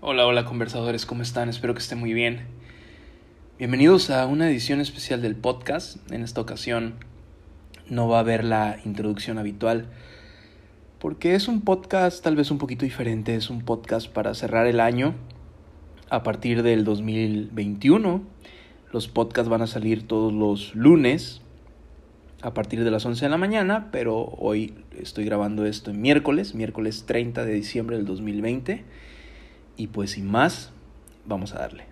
Hola, hola conversadores, ¿cómo están? Espero que estén muy bien. Bienvenidos a una edición especial del podcast. En esta ocasión no va a haber la introducción habitual porque es un podcast tal vez un poquito diferente, es un podcast para cerrar el año a partir del 2021. Los podcasts van a salir todos los lunes a partir de las 11 de la mañana, pero hoy estoy grabando esto en miércoles, miércoles 30 de diciembre del 2020. Y pues sin más, vamos a darle.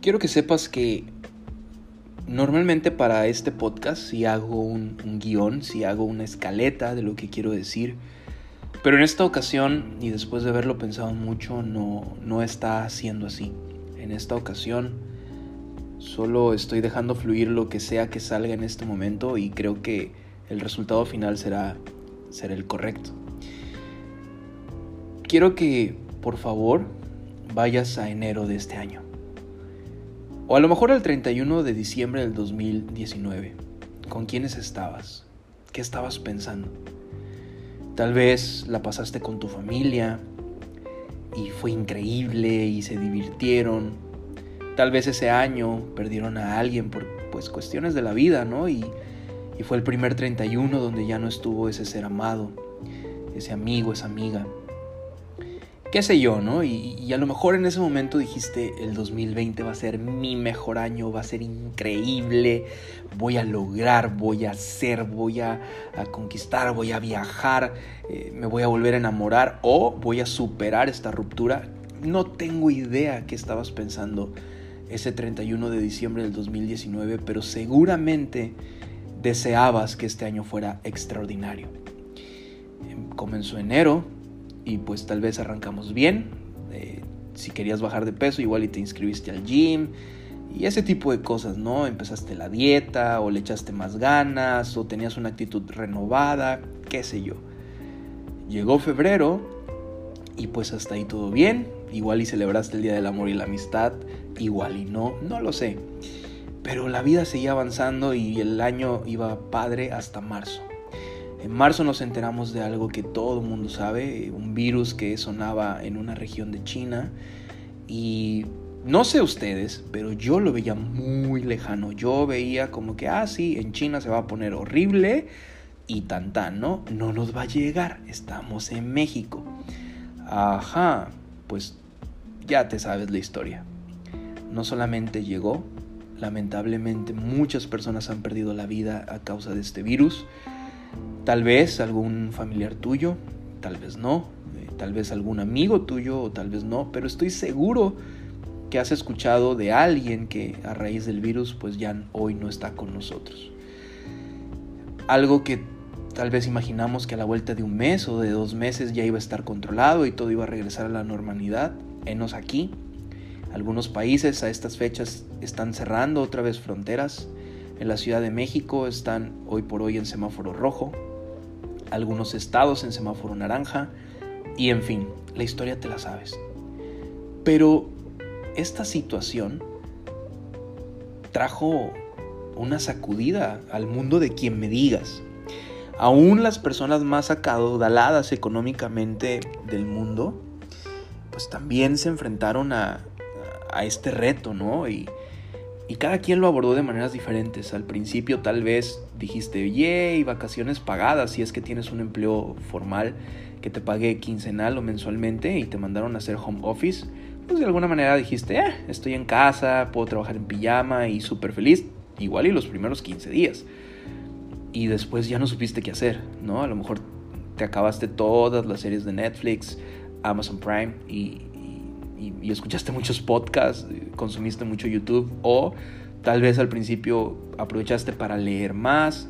Quiero que sepas que normalmente para este podcast si hago un, un guion, si hago una escaleta de lo que quiero decir, pero en esta ocasión, y después de haberlo pensado mucho, no, no está siendo así. En esta ocasión Solo estoy dejando fluir lo que sea que salga en este momento y creo que el resultado final será, será el correcto. Quiero que, por favor, vayas a enero de este año. O a lo mejor al 31 de diciembre del 2019. ¿Con quiénes estabas? ¿Qué estabas pensando? Tal vez la pasaste con tu familia y fue increíble y se divirtieron Tal vez ese año perdieron a alguien por pues cuestiones de la vida, ¿no? Y, y fue el primer 31 donde ya no estuvo ese ser amado, ese amigo, esa amiga. Qué sé yo, ¿no? Y, a lo mejor en ese momento dijiste, el 2020 va a ser mi mejor año, va a ser increíble, voy a lograr, voy a hacer, voy a, a conquistar, voy a viajar, eh, me voy a volver a enamorar o voy a superar esta ruptura. No tengo idea qué estabas pensando ese 31 de diciembre del 2019, pero seguramente deseabas que este año fuera extraordinario. Em, comenzó enero y pues tal vez arrancamos bien. Eh, si querías bajar de peso, igual y te inscribiste al gym y ese tipo de cosas, ¿no? Empezaste la dieta o le echaste más ganas o tenías una actitud renovada, qué sé yo. Llegó febrero y pues hasta ahí todo bien. Igual y celebraste el Día del Amor y la Amistad, igual y no, no lo sé. Pero la vida seguía avanzando y el año iba padre hasta marzo. En marzo nos enteramos de algo que todo el mundo sabe, un virus que sonaba en una región de China y no sé ustedes, pero yo lo veía muy lejano. Yo veía como que, ah, sí, en China se va a poner horrible y tan tan, ¿no? No nos va a llegar, estamos en México. Ajá, pues ya te sabes la historia no solamente llegó, lamentablemente muchas personas han perdido la vida a causa de este virus. Tal vez algún familiar tuyo, tal vez no, eh, tal vez algún amigo tuyo o tal vez no, pero estoy seguro que has escuchado de alguien que a raíz del virus pues ya hoy no está con nosotros. Algo que tal vez imaginamos que a la vuelta de un mes o de dos meses ya iba a estar controlado y todo iba a regresar a la normalidad. Enos aquí, algunos países a estas fechas están cerrando otra vez fronteras. En la Ciudad de México están hoy por hoy en semáforo rojo. Algunos estados en semáforo naranja. Y en fin, la historia te la sabes. Pero esta situación trajo una sacudida al mundo de quien me digas. Aún las personas más acaudaladas económicamente del mundo, pues también se enfrentaron a, a este reto, ¿no? Y, y cada quien lo abordó de maneras diferentes. Al principio tal vez dijiste, yay, vacaciones pagadas si es que tienes un empleo formal que te pague quincenal o mensualmente y te mandaron a hacer home office. Pues de alguna manera dijiste, eh, estoy en casa, puedo trabajar en pijama y súper feliz. Igual y los primeros 15 días. Y después ya no supiste qué hacer, ¿no? A lo mejor te acabaste todas las series de Netflix, Amazon Prime y, y, escuchaste muchos podcasts, consumiste mucho YouTube o tal vez al principio aprovechaste para leer más,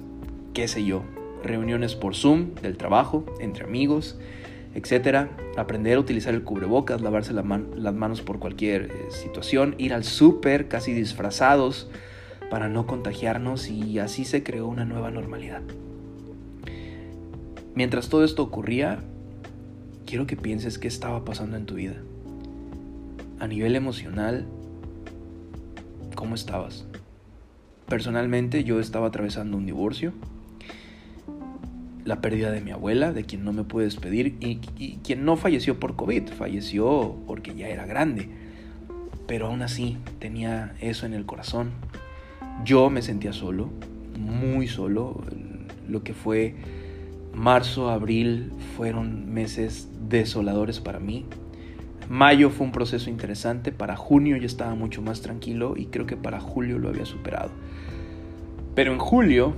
qué sé yo, reuniones por Zoom del trabajo, entre amigos, etcétera, aprender a utilizar el cubrebocas, lavarse las manos por cualquier eh, situación, ir al súper casi disfrazados para no contagiarnos y así se creó una nueva normalidad. Mientras todo esto ocurría, quiero que pienses qué estaba pasando en tu vida a nivel emocional, ¿cómo estabas? Personalmente yo estaba atravesando un divorcio, la pérdida de mi abuela, de quien no me pude despedir, y, quien no falleció por COVID, falleció porque ya era grande. Pero aún así tenía eso en el corazón. Yo me sentía solo, muy solo. Lo que fue marzo, abril fueron meses desoladores para mí. Mayo fue un proceso interesante, para junio yo estaba mucho más tranquilo y creo que para julio lo había superado. Pero en julio,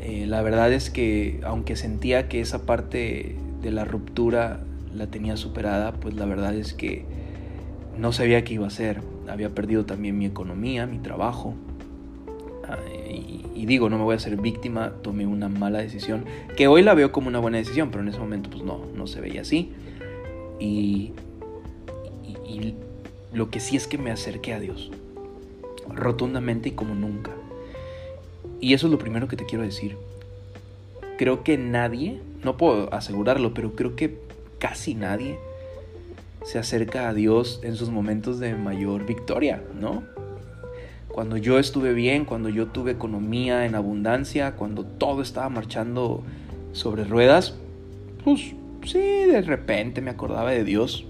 eh, la verdad es que aunque sentía que esa parte de la ruptura la tenía superada, pues la verdad es que no sabía qué iba a hacer. Había perdido también mi economía, mi trabajo. Ah, y, y, digo, no me voy a ser víctima, tomé una mala decisión, que hoy la veo como una buena decisión, pero en ese momento pues no, no se veía así. Y y lo que sí es que me acerqué a Dios, rotundamente y como nunca. Y eso es lo primero que te quiero decir. Creo que nadie, no puedo asegurarlo, pero creo que casi nadie se acerca a Dios en sus momentos de mayor victoria, ¿no? Cuando yo estuve bien, cuando yo tuve economía en abundancia, cuando todo estaba marchando sobre ruedas, pues sí, de repente me acordaba de Dios,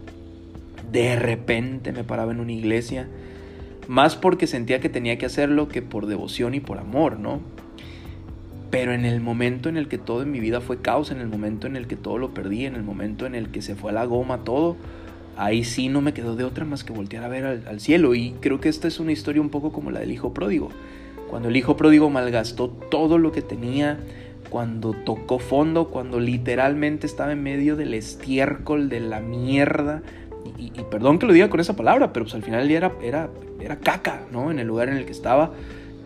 de repente me paraba en una iglesia, más porque sentía que tenía que hacerlo que por devoción y por amor, ¿no? Pero en el momento en el que todo en mi vida fue caos, en el momento en el que todo lo perdí, en el momento en el que se fue a la goma todo, ahí sí no me quedó de otra más que voltear a ver al, al, cielo. Y creo que esta es una historia un poco como la del hijo pródigo. Cuando el hijo pródigo malgastó todo lo que tenía, cuando tocó fondo, cuando literalmente estaba en medio del estiércol, de la mierda, y, perdón que lo diga con esa palabra, pero pues al final era, era, era caca, ¿no? En el lugar en el que estaba,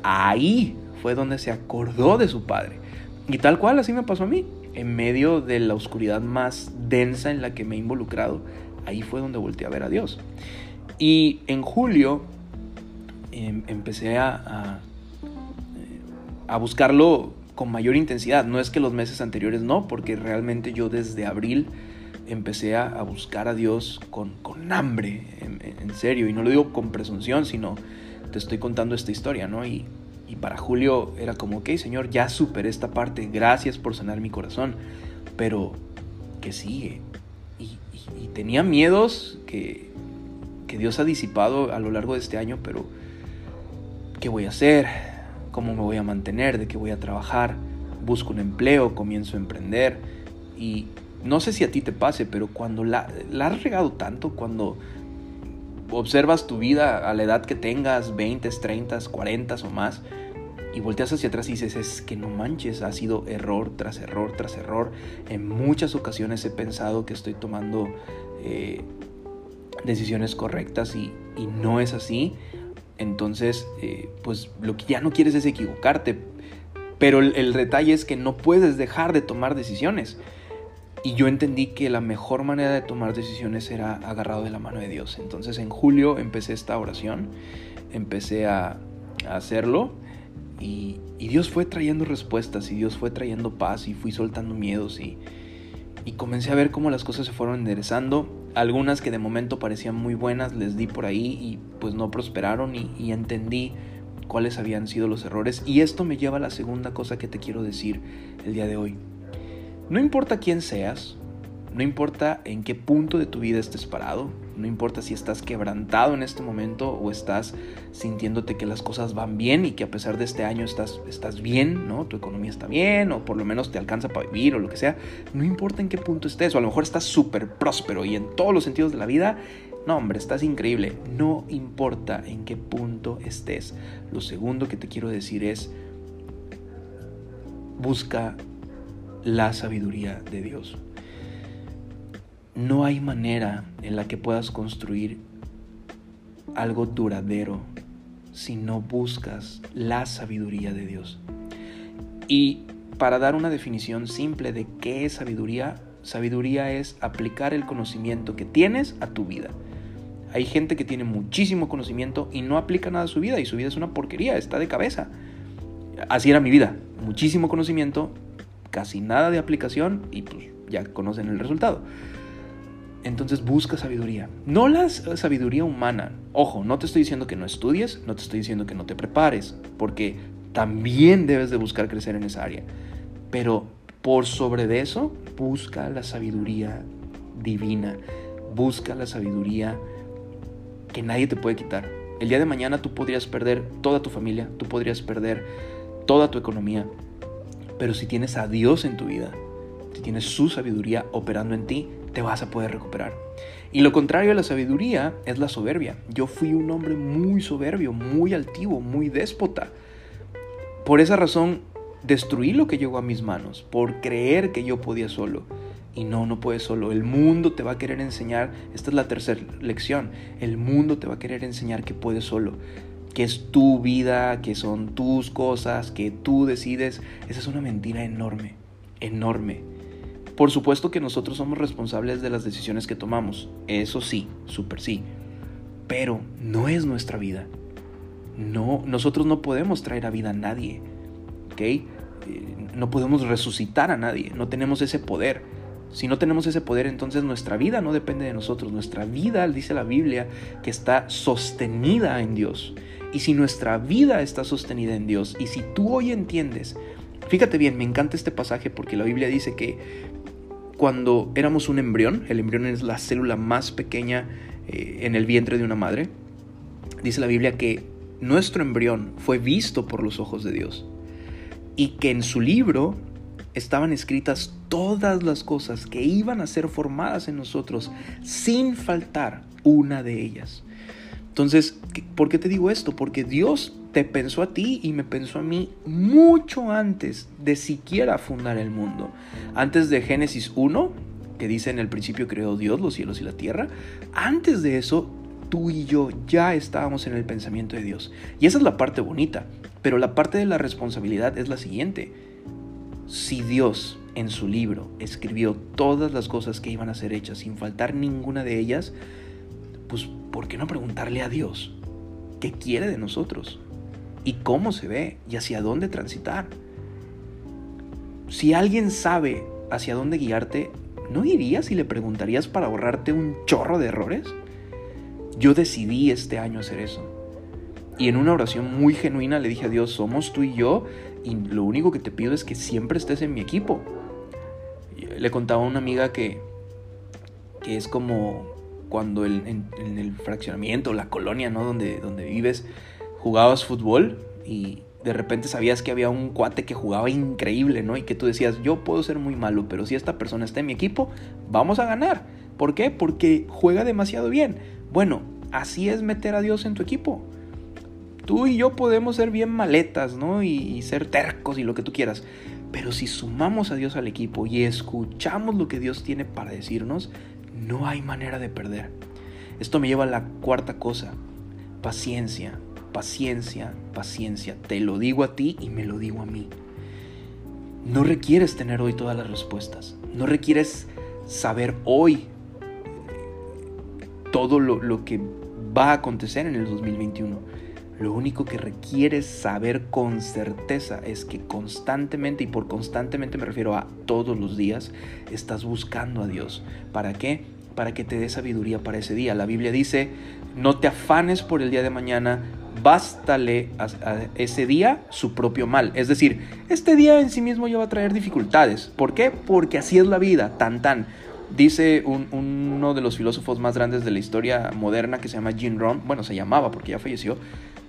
ahí fue donde se acordó de su padre. Y tal cual así me pasó a mí, en medio de la oscuridad más densa en la que me he involucrado, ahí fue donde volteé a ver a Dios. Y en julio em, empecé a, a, a buscarlo con mayor intensidad. No es que los meses anteriores no, porque realmente yo desde abril empecé a, buscar a Dios con, hambre, en, serio, y no lo digo con presunción, sino te estoy contando esta historia, ¿no? Y, para Julio era como, ok, Señor, ya superé esta parte, gracias por sanar mi corazón, pero ¿qué sigue? Y, tenía miedos que, que Dios ha disipado a lo largo de este año, pero ¿qué voy a hacer? ¿Cómo me voy a mantener? ¿De qué voy a trabajar? Busco un empleo, comienzo a emprender y no sé si a ti te pase, pero cuando la, has regado tanto, cuando observas tu vida a la edad que tengas, 20, 30, 40 o más, y volteas hacia atrás y dices, es que no manches, ha sido error tras error tras error. En muchas ocasiones he pensado que estoy tomando eh, decisiones correctas y, no es así. Entonces, eh, pues lo que ya no quieres es equivocarte. Pero el, el detalle es que no puedes dejar de tomar decisiones. Y yo entendí que la mejor manera de tomar decisiones era agarrado de la mano de Dios. Entonces en julio empecé esta oración, empecé a, hacerlo y, Dios fue trayendo respuestas y Dios fue trayendo paz y fui soltando miedos y, comencé a ver cómo las cosas se fueron enderezando. Algunas que de momento parecían muy buenas les di por ahí y pues no prosperaron y, y entendí cuáles habían sido los errores. Y esto me lleva a la segunda cosa que te quiero decir el día de hoy. No importa quién seas, no importa en qué punto de tu vida estés parado, no importa si estás quebrantado en este momento o estás sintiéndote que las cosas van bien y que a pesar de este año estás, estás bien, ¿no? Tu economía está bien o por lo menos te alcanza para vivir o lo que sea. No importa en qué punto estés o a lo mejor estás súper próspero y en todos los sentidos de la vida. No, hombre, estás increíble. No importa en qué punto estés. Lo segundo que te quiero decir es, busca la sabiduría de Dios. No hay manera en la que puedas construir algo duradero si no buscas la sabiduría de Dios. Y para dar una definición simple de qué es sabiduría, sabiduría es aplicar el conocimiento que tienes a tu vida. Hay gente que tiene muchísimo conocimiento y no aplica nada a su vida y su vida es una porquería, está de cabeza. Así era mi vida, muchísimo conocimiento casi nada de aplicación y pues ya conocen el resultado. Entonces busca sabiduría. No la sabiduría humana. Ojo, no te estoy diciendo que no estudies, no te estoy diciendo que no te prepares, porque También debes de buscar crecer en esa área. Pero por sobre de eso, busca la sabiduría divina. Busca la sabiduría que nadie te puede quitar. El día de mañana tú podrías perder toda tu familia, tú podrías perder toda tu economía. Pero si tienes a Dios en tu vida, si tienes su sabiduría operando en ti, te vas a poder recuperar. Y lo contrario a la sabiduría es la soberbia. Yo fui un hombre muy soberbio, muy altivo, muy déspota. Por esa razón destruí lo que llegó a mis manos, por creer que yo podía solo. Y no, no puedes solo. El mundo te va a querer enseñar, esta es la tercera lección, el mundo te va a querer enseñar que puedes solo, que es tu vida, que son tus cosas, que tú decides. Esa es una mentira enorme, enorme. Por supuesto que nosotros somos responsables de las decisiones que tomamos, eso sí, súper sí, pero no es nuestra vida. No, nosotros no podemos traer a vida a nadie, ¿ok? Eh, no podemos resucitar a nadie, no tenemos ese poder. Si no tenemos ese poder, entonces nuestra vida no depende de nosotros. Nuestra vida, dice la Biblia, que está sostenida en Dios. Y si nuestra vida está sostenida en Dios, y si tú hoy entiendes, fíjate bien, me encanta este pasaje porque la Biblia dice que cuando éramos un embrión, el embrión es la célula más pequeña eh, en el vientre de una madre, dice la Biblia que nuestro embrión fue visto por los ojos de Dios y que en su libro estaban escritas todas las cosas que iban a ser formadas en nosotros sin faltar una de ellas. Entonces, ¿por qué te digo esto? Porque Dios te pensó a ti y me pensó a mí mucho antes de siquiera fundar el mundo. Antes de Génesis 1, que dice en el principio creó Dios los cielos y la tierra, antes de eso tú y yo ya estábamos en el pensamiento de Dios. Y esa es la parte bonita, pero la parte de la responsabilidad es la siguiente. Si Dios en su libro escribió todas las cosas que iban a ser hechas sin faltar ninguna de ellas, pues ¿por qué no preguntarle a Dios qué quiere de nosotros? ¿Y cómo se ve? ¿Y hacia dónde transitar? Si alguien sabe hacia dónde guiarte, ¿no irías y le preguntarías para ahorrarte un chorro de errores? Yo decidí este año hacer eso. Y en una oración muy genuina le dije a Dios, somos tú y yo, y lo único que te pido es que siempre estés en mi equipo. Le contaba a una amiga que, que es como cuando en, el fraccionamiento, la colonia, ¿no? Donde, donde vives, jugabas fútbol y de repente sabías que había un cuate que jugaba increíble, ¿no? Y que tú decías, yo puedo ser muy malo, pero si esta persona está en mi equipo, vamos a ganar. ¿Por qué? Porque juega demasiado bien. Bueno, así es meter a Dios en tu equipo. Tú y yo podemos ser bien maletas, ¿no? Y ser tercos y lo que tú quieras. Pero si sumamos a Dios al equipo y escuchamos lo que Dios tiene para decirnos, no hay manera de perder. Esto me lleva a la cuarta cosa. Paciencia, paciencia, paciencia. Te lo digo a ti y me lo digo a mí. No requieres tener hoy todas las respuestas. No requieres saber hoy todo lo, que va a acontecer en el 2021. Lo único que requieres saber con certeza es que constantemente, y por constantemente me refiero a todos los días, estás buscando a Dios. ¿Para qué? Para que te dé sabiduría para ese día. La Biblia dice, no te afanes por el día de mañana, bástale a, ese día su propio mal. Es decir, este día en sí mismo ya va a traer dificultades. ¿Por qué? Porque así es la vida, tan tan. Dice uno de los filósofos más grandes de la historia moderna que se llama Jean Ron, bueno, se llamaba porque ya falleció,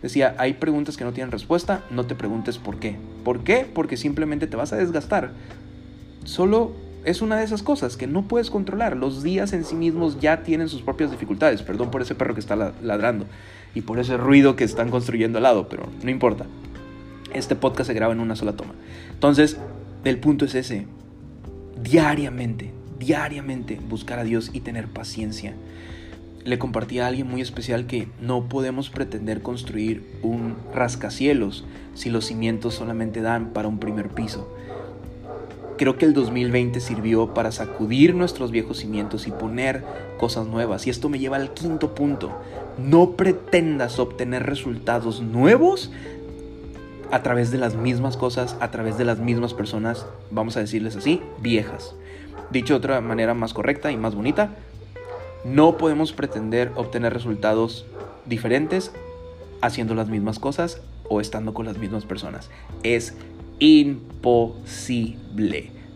Decía, hay preguntas que no tienen respuesta, no te preguntes por qué. ¿Por qué? Porque simplemente te vas a desgastar. Solo es una de esas cosas que no puedes controlar. Los días en sí mismos ya tienen sus propias dificultades. Perdón por ese perro que está ladrando y por ese ruido que están construyendo al lado, pero no importa. Este podcast se graba en una sola toma. Entonces, el punto es ese. Diariamente, diariamente buscar a Dios y tener paciencia le compartí a alguien muy especial que no podemos pretender construir un rascacielos si los cimientos solamente dan para un primer piso. Creo que el 2020 sirvió para sacudir nuestros viejos cimientos y poner cosas nuevas. Y esto me lleva al quinto punto. No pretendas obtener resultados nuevos a través de las mismas cosas, a través de las mismas personas, vamos a decirles así, viejas. Dicho de otra manera más correcta y más bonita, no podemos pretender obtener resultados diferentes haciendo las mismas cosas o estando con las mismas personas. Es imposible.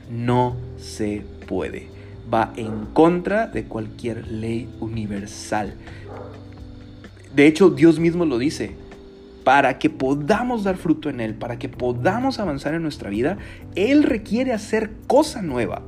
No se puede. Va en contra de cualquier ley universal. De hecho, Dios mismo lo dice. Para que podamos dar fruto en Él, para que podamos avanzar en nuestra vida, Él requiere hacer cosa nueva.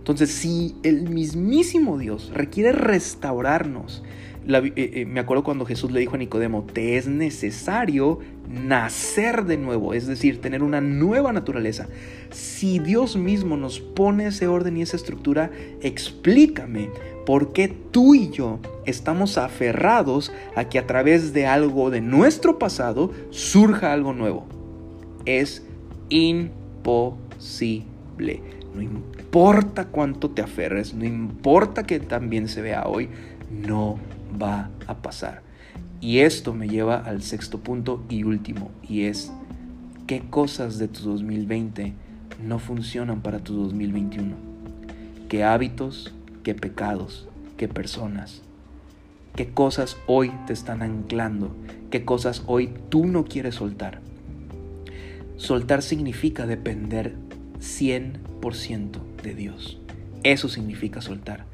Entonces, si el mismísimo Dios requiere restaurarnos, eh, eh, me acuerdo cuando Jesús le dijo a Nicodemo, te es necesario nacer de nuevo, es decir, tener una nueva naturaleza. Si Dios mismo nos pone ese orden y esa estructura, explícame por qué tú y yo estamos aferrados a que a través de algo de nuestro pasado surja algo nuevo. Es imposible. No importa cuánto te aferres, no importa que también se vea hoy, no va a pasar. Y esto me lleva al sexto punto y último, y es qué cosas de tu 2020 no funcionan para tu 2021. ¿Qué hábitos, qué pecados, qué personas? ¿Qué cosas hoy te están anclando? ¿Qué cosas hoy tú no quieres soltar? Soltar significa depender 100% de Dios. Eso significa soltar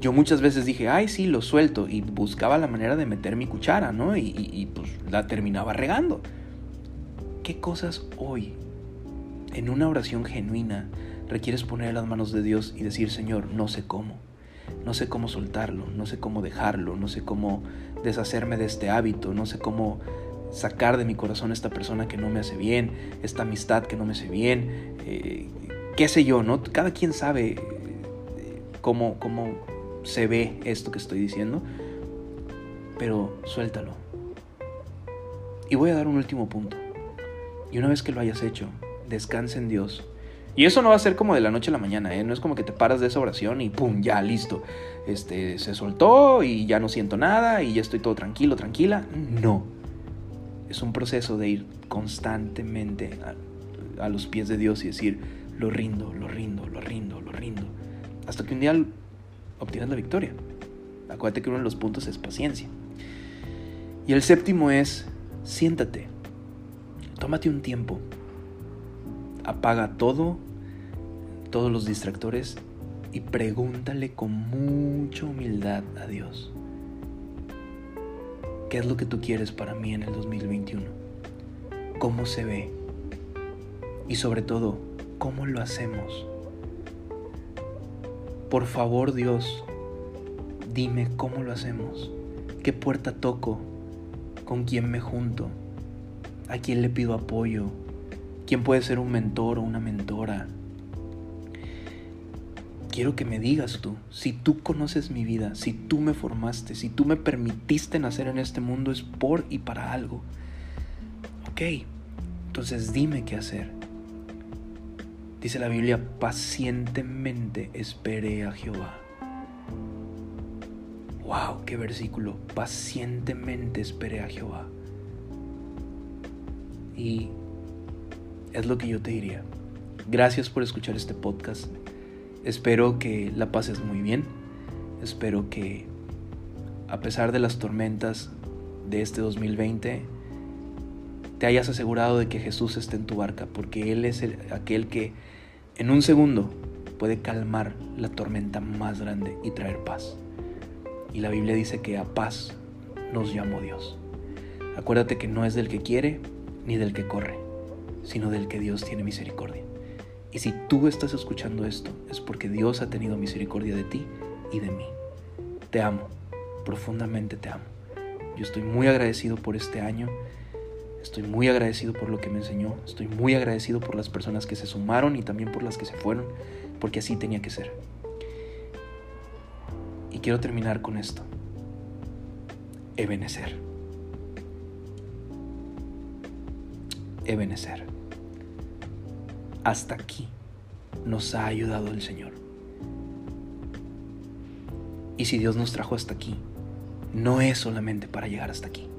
yo muchas veces dije, ay, sí, lo suelto, y buscaba la manera de meter mi cuchara, ¿no? Y, pues la terminaba regando. ¿Qué cosas hoy, en una oración genuina, requieres poner en las manos de Dios y decir, Señor, no sé cómo? No sé cómo soltarlo, no sé cómo dejarlo, no sé cómo deshacerme de este hábito, no sé cómo sacar de mi corazón esta persona que no me hace bien, esta amistad que no me hace bien, eh, qué sé yo, ¿no? Cada quien sabe eh, cómo, cómo se ve esto que estoy diciendo, pero suéltalo. Y voy a dar un último punto. Y una vez que lo hayas hecho, descansa en Dios. Y eso no va a ser como de la noche a la mañana, ¿eh? No es como que te paras de esa oración y ¡pum! Ya, listo. Este, se soltó y ya no siento nada y ya estoy todo tranquilo, tranquila. No. Es un proceso de ir constantemente a, a los pies de Dios y decir, lo rindo, lo rindo, lo rindo, lo rindo. Hasta que un día obtienes la victoria. Acuérdate que uno de los puntos es paciencia. Y el séptimo es, siéntate, tómate un tiempo, apaga todo, todos los distractores y pregúntale con mucha humildad a Dios. ¿Qué es lo que tú quieres para mí en el 2021? ¿Cómo se ve? Y sobre todo, ¿cómo lo hacemos? Por favor Dios, dime cómo lo hacemos, qué puerta toco, con quién me junto, a quién le pido apoyo, quién puede ser un mentor o una mentora. Quiero que me digas tú, si tú conoces mi vida, si tú me formaste, si tú me permitiste nacer en este mundo es por y para algo. Ok, entonces dime qué hacer. Dice la Biblia, pacientemente esperé a Jehová. ¡Wow! ¡Qué versículo! Pacientemente esperé a Jehová. Y es lo que yo te diría. Gracias por escuchar este podcast. Espero que la pases muy bien. Espero que a pesar de las tormentas de este 2020, te hayas asegurado de que Jesús esté en tu barca, porque Él es aquel que en un segundo puede calmar la tormenta más grande y traer paz. Y la Biblia dice que a paz nos llamó Dios. Acuérdate que no es del que quiere ni del que corre, sino del que Dios tiene misericordia. Y si tú estás escuchando esto, es porque Dios ha tenido misericordia de ti y de mí. Te amo, profundamente te amo. Yo estoy muy agradecido por este año Estoy muy agradecido por lo que me enseñó, estoy muy agradecido por las personas que se sumaron y también por las que se fueron, porque así tenía que ser. Y quiero terminar con esto. Ebenecer. Ebenecer. Hasta aquí nos ha ayudado el Señor. Y si Dios nos trajo hasta aquí, no es solamente para llegar hasta aquí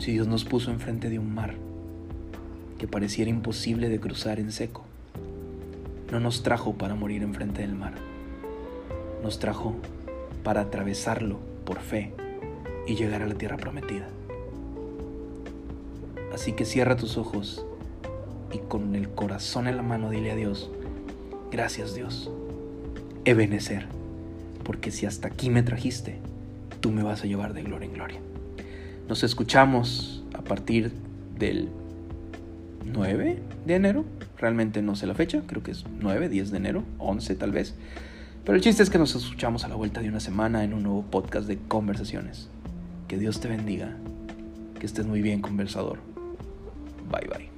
si Dios nos puso enfrente de un mar que pareciera imposible de cruzar en seco, no nos trajo para morir enfrente del mar, nos trajo para atravesarlo por fe y llegar a la tierra prometida. Así que cierra tus ojos y con el corazón en la mano dile a Dios, gracias Dios, Ebenecer, porque si hasta aquí me trajiste, tú me vas a llevar de gloria en gloria. Nos escuchamos a partir del 9 de enero, realmente no sé la fecha, creo que es 9, 10 de enero, 11 tal vez. Pero el chiste es que nos escuchamos a la vuelta de una semana en un nuevo podcast de conversaciones. Que Dios te bendiga. Que estés muy bien, conversador. Bye bye.